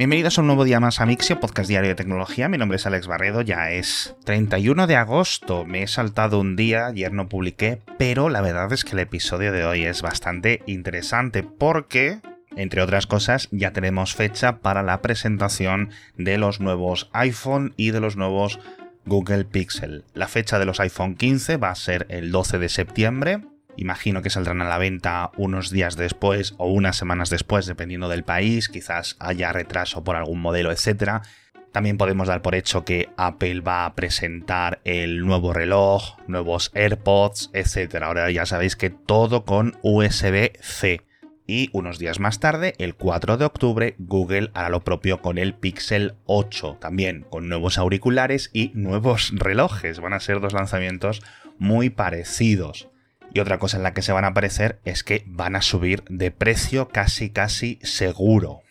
Bienvenidos a un nuevo día más a Mixio, podcast diario de tecnología. Mi nombre es Alex Barredo, ya es 31 de agosto. Me he saltado un día, ayer no publiqué, pero la verdad es que el episodio de hoy es bastante interesante porque, entre otras cosas, ya tenemos fecha para la presentación de los nuevos iPhone y de los nuevos Google Pixel. La fecha de los iPhone 15 va a ser el 12 de septiembre Imagino que saldrán a la venta unos días después o unas semanas después, dependiendo del país, quizás haya retraso por algún modelo, etc. También podemos dar por hecho que Apple va a presentar el nuevo reloj, nuevos AirPods, etc. Ahora ya sabéis que todo con USB-C. Y unos días más tarde, el 4 de octubre, Google hará lo propio con el Pixel 8, también con nuevos auriculares y nuevos relojes. Van a ser dos lanzamientos muy parecidos. Y otra cosa en la que se van a aparecer es que van a subir de precio casi casi seguro.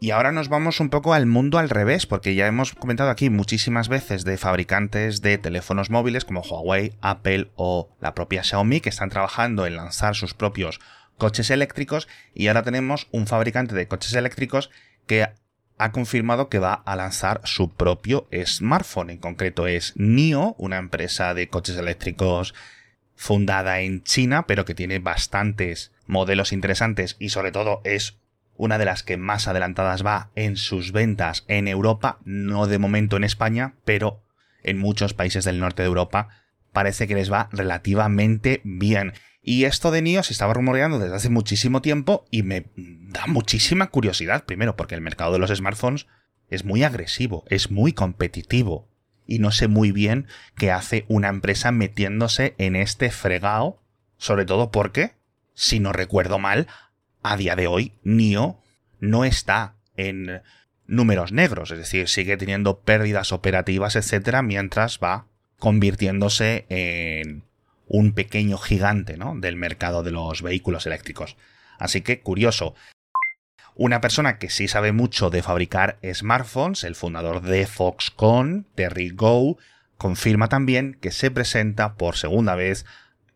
Y ahora nos vamos un poco al mundo al revés, porque ya hemos comentado aquí muchísimas veces de fabricantes de teléfonos móviles como Huawei, Apple o la propia Xiaomi que están trabajando en lanzar sus propios coches eléctricos y ahora tenemos un fabricante de coches eléctricos que ha confirmado que va a lanzar su propio smartphone. En concreto es NIO, una empresa de coches eléctricos fundada en China, pero que tiene bastantes modelos interesantes y sobre todo es una de las que más adelantadas va en sus ventas en Europa, no de momento en España, pero en muchos países del norte de Europa parece que les va relativamente bien. Y esto de NIO se estaba rumoreando desde hace muchísimo tiempo y me da muchísima curiosidad, primero porque el mercado de los smartphones es muy agresivo, es muy competitivo y no sé muy bien qué hace una empresa metiéndose en este fregado, sobre todo porque, si no recuerdo mal, a día de hoy NIO no está en números negros, es decir, sigue teniendo pérdidas operativas, etcétera, mientras va convirtiéndose en un pequeño gigante ¿no? del mercado de los vehículos eléctricos. Así que curioso. Una persona que sí sabe mucho de fabricar smartphones, el fundador de Foxconn, Terry Go, confirma también que se presenta por segunda vez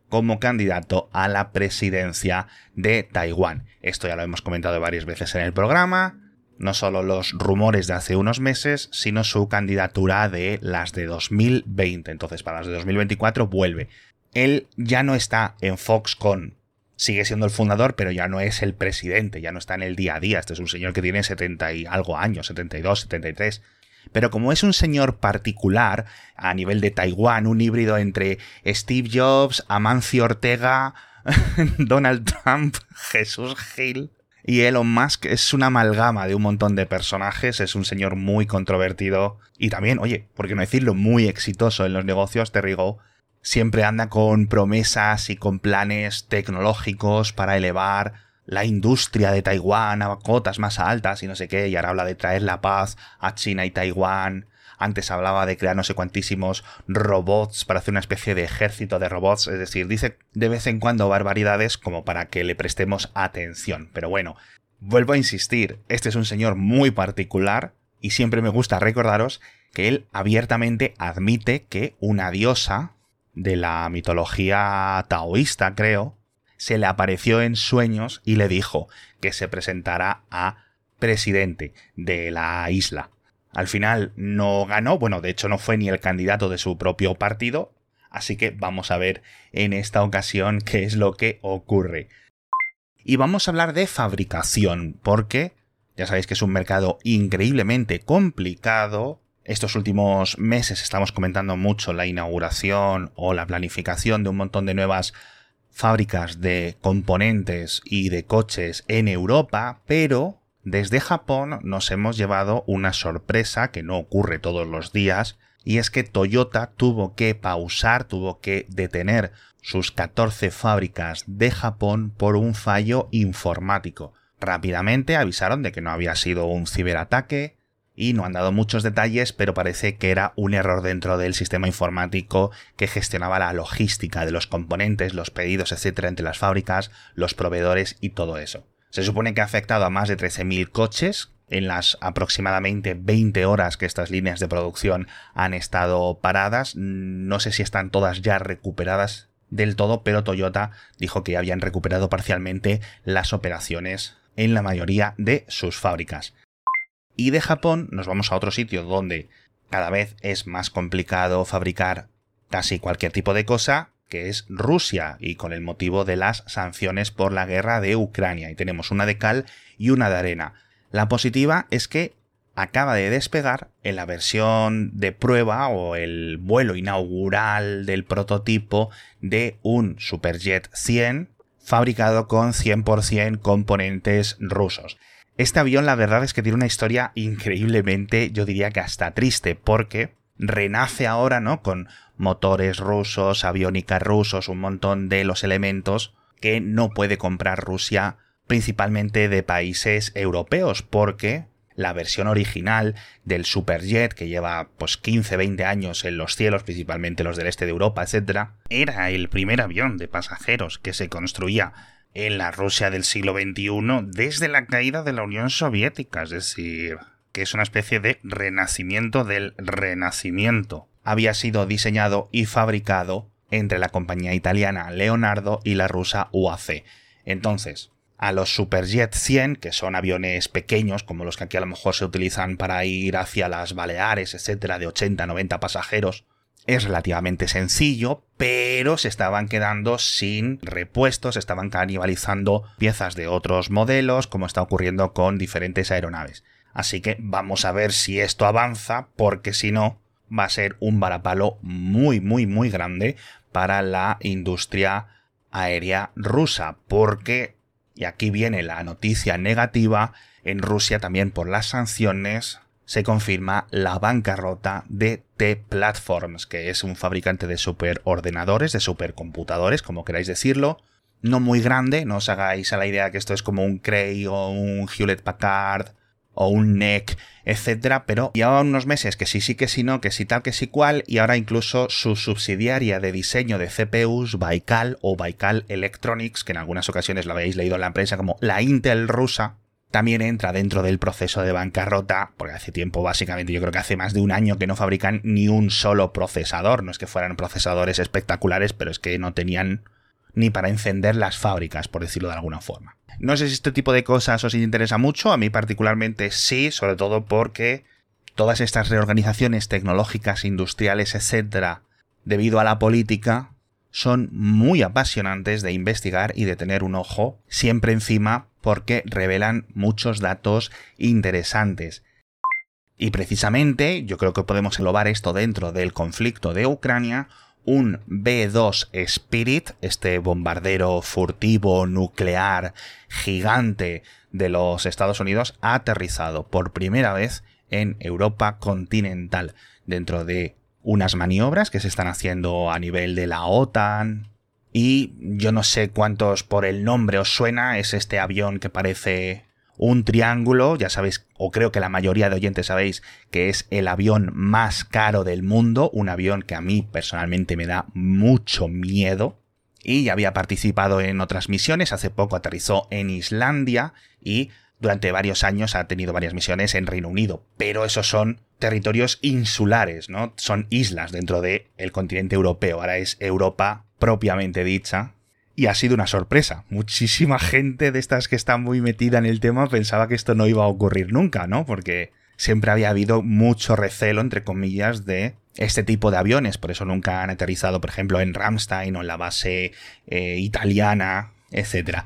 como candidato a la presidencia de Taiwán. Esto ya lo hemos comentado varias veces en el programa. No solo los rumores de hace unos meses, sino su candidatura de las de 2020. Entonces, para las de 2024 vuelve. Él ya no está en Foxconn sigue siendo el fundador, pero ya no es el presidente, ya no está en el día a día. Este es un señor que tiene 70 y algo años, 72, 73. Pero como es un señor particular a nivel de Taiwán, un híbrido entre Steve Jobs, Amancio Ortega, Donald Trump, Jesús Gil y Elon Musk, es una amalgama de un montón de personajes, es un señor muy controvertido y también, oye, por qué no decirlo, muy exitoso en los negocios, Terry Go, siempre anda con promesas y con planes tecnológicos para elevar la industria de Taiwán a cotas más altas y no sé qué, y ahora habla de traer la paz a China y Taiwán. Antes hablaba de crear no sé cuantísimos robots para hacer una especie de ejército de robots, es decir, dice de vez en cuando barbaridades como para que le prestemos atención. Pero bueno, vuelvo a insistir, este es un señor muy particular y siempre me gusta recordaros que él abiertamente admite que una diosa, de la mitología taoísta, creo, se le apareció en sueños y le dijo que se presentara a presidente de la isla. Al final no ganó, bueno, de hecho no fue ni el candidato de su propio partido, así que vamos a ver en esta ocasión qué es lo que ocurre. Y vamos a hablar de fabricación, porque ya sabéis que es un mercado increíblemente complicado, estos últimos meses estamos comentando mucho la inauguración o la planificación de un montón de nuevas fábricas de componentes y de coches en Europa, pero desde Japón nos hemos llevado una sorpresa que no ocurre todos los días, y es que Toyota tuvo que pausar, tuvo que detener sus 14 fábricas de Japón por un fallo informático. Rápidamente avisaron de que no había sido un ciberataque, y no han dado muchos detalles, pero parece que era un error dentro del sistema informático que gestionaba la logística de los componentes, los pedidos, etcétera, entre las fábricas, los proveedores y todo eso. Se supone que ha afectado a más de 13.000 coches en las aproximadamente 20 horas que estas líneas de producción han estado paradas. No sé si están todas ya recuperadas del todo, pero Toyota dijo que habían recuperado parcialmente las operaciones en la mayoría de sus fábricas. Y de Japón nos vamos a otro sitio donde cada vez es más complicado fabricar casi cualquier tipo de cosa, que es Rusia, y con el motivo de las sanciones por la guerra de Ucrania. Y tenemos una de cal y una de arena. La positiva es que acaba de despegar en la versión de prueba o el vuelo inaugural del prototipo de un Superjet 100 fabricado con 100% componentes rusos. Este avión la verdad es que tiene una historia increíblemente, yo diría que hasta triste, porque renace ahora, ¿no? Con motores rusos, aviónica rusos, un montón de los elementos que no puede comprar Rusia principalmente de países europeos, porque la versión original del Superjet, que lleva pues 15-20 años en los cielos, principalmente los del este de Europa, etc., era el primer avión de pasajeros que se construía en la Rusia del siglo XXI desde la caída de la Unión Soviética, es decir, que es una especie de renacimiento del renacimiento. Había sido diseñado y fabricado entre la compañía italiana Leonardo y la rusa UAC. Entonces, a los Superjet 100, que son aviones pequeños, como los que aquí a lo mejor se utilizan para ir hacia las Baleares, etcétera, de 80-90 pasajeros, es relativamente sencillo, pero se estaban quedando sin repuestos, estaban canibalizando piezas de otros modelos, como está ocurriendo con diferentes aeronaves. Así que vamos a ver si esto avanza, porque si no, va a ser un varapalo muy, muy, muy grande para la industria aérea rusa, porque y aquí viene la noticia negativa, en Rusia también por las sanciones se confirma la bancarrota de T-Platforms, que es un fabricante de superordenadores, de supercomputadores, como queráis decirlo. No muy grande, no os hagáis a la idea que esto es como un Cray o un Hewlett Packard o un NEC, etcétera, pero lleva unos meses que sí, sí, que sí, no, que sí, tal, que sí, cual, y ahora incluso su subsidiaria de diseño de CPUs, Baikal o Baikal Electronics, que en algunas ocasiones lo habéis leído en la prensa como la Intel rusa, también entra dentro del proceso de bancarrota, porque hace tiempo, básicamente, yo creo que hace más de un año que no fabrican ni un solo procesador. No es que fueran procesadores espectaculares, pero es que no tenían ni para encender las fábricas, por decirlo de alguna forma. No sé si este tipo de cosas os interesa mucho, a mí particularmente sí, sobre todo porque todas estas reorganizaciones tecnológicas, industriales, etcétera, debido a la política, son muy apasionantes de investigar y de tener un ojo siempre encima porque revelan muchos datos interesantes. Y precisamente yo creo que podemos englobar esto dentro del conflicto de Ucrania un B-2 Spirit, este bombardero furtivo nuclear gigante de los Estados Unidos, ha aterrizado por primera vez en Europa continental, dentro de unas maniobras que se están haciendo a nivel de la OTAN. Y yo no sé cuántos por el nombre os suena, es este avión que parece un triángulo, ya sabéis, o creo que la mayoría de oyentes sabéis que es el avión más caro del mundo, un avión que a mí personalmente me da mucho miedo. Y ya había participado en otras misiones, hace poco aterrizó en Islandia y durante varios años ha tenido varias misiones en Reino Unido, pero esos son territorios insulares, ¿no? Son islas dentro del continente europeo, ahora es Europa propiamente dicha, y ha sido una sorpresa. Muchísima gente de estas que está muy metida en el tema pensaba que esto no iba a ocurrir nunca, ¿no? Porque siempre había habido mucho recelo, entre comillas, de este tipo de aviones. Por eso nunca han aterrizado, por ejemplo, en Ramstein o en la base eh, italiana, etc.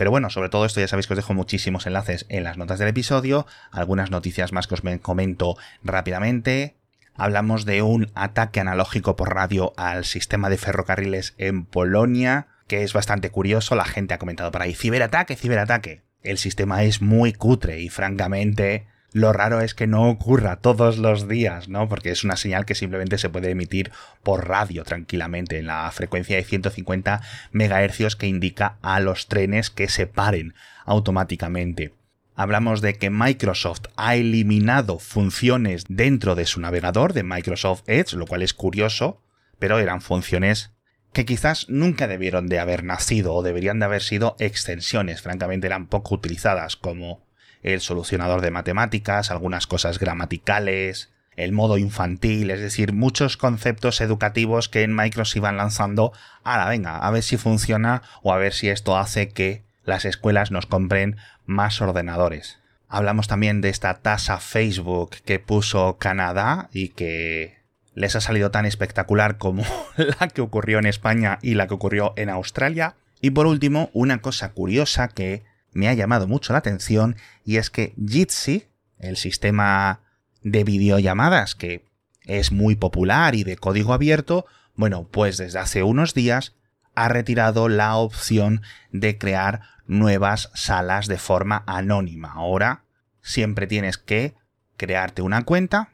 Pero bueno, sobre todo esto ya sabéis que os dejo muchísimos enlaces en las notas del episodio, algunas noticias más que os comento rápidamente, hablamos de un ataque analógico por radio al sistema de ferrocarriles en Polonia, que es bastante curioso, la gente ha comentado por ahí, ciberataque, ciberataque. El sistema es muy cutre y francamente lo raro es que no ocurra todos los días, ¿no? Porque es una señal que simplemente se puede emitir por radio tranquilamente en la frecuencia de 150 MHz que indica a los trenes que se paren automáticamente hablamos de que Microsoft ha eliminado funciones dentro de su navegador de Microsoft Edge, lo cual es curioso, pero eran funciones que quizás nunca debieron de haber nacido o deberían de haber sido extensiones, francamente eran poco utilizadas como el solucionador de matemáticas, algunas cosas gramaticales, el modo infantil, es decir, muchos conceptos educativos que en Microsoft iban lanzando, ahora venga, a ver si funciona o a ver si esto hace que las escuelas nos compren más ordenadores. Hablamos también de esta tasa Facebook que puso Canadá y que les ha salido tan espectacular como la que ocurrió en España y la que ocurrió en Australia. Y por último, una cosa curiosa que me ha llamado mucho la atención y es que Jitsi, el sistema de videollamadas que es muy popular y de código abierto, bueno, pues desde hace unos días ha retirado la opción de crear nuevas salas de forma anónima. Ahora siempre tienes que crearte una cuenta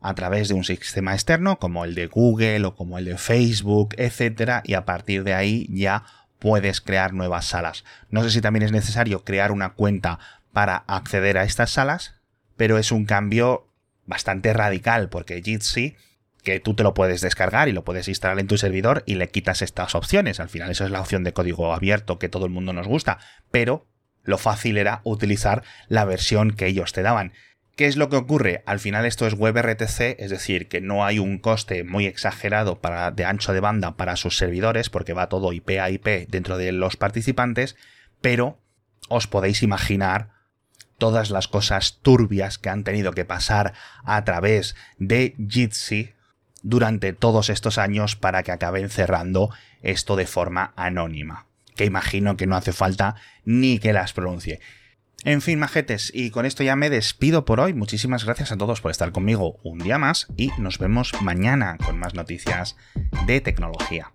a través de un sistema externo como el de Google o como el de Facebook, etcétera, y a partir de ahí ya puedes crear nuevas salas. No sé si también es necesario crear una cuenta para acceder a estas salas, pero es un cambio bastante radical porque Jitsi que tú te lo puedes descargar y lo puedes instalar en tu servidor y le quitas estas opciones. Al final eso es la opción de código abierto que todo el mundo nos gusta, pero lo fácil era utilizar la versión que ellos te daban. ¿Qué es lo que ocurre? Al final esto es WebRTC, es decir, que no hay un coste muy exagerado para, de ancho de banda para sus servidores, porque va todo IP a IP dentro de los participantes, pero os podéis imaginar todas las cosas turbias que han tenido que pasar a través de Jitsi durante todos estos años para que acaben cerrando esto de forma anónima. Que imagino que no hace falta ni que las pronuncie. En fin, majetes, y con esto ya me despido por hoy. Muchísimas gracias a todos por estar conmigo un día más y nos vemos mañana con más noticias de tecnología.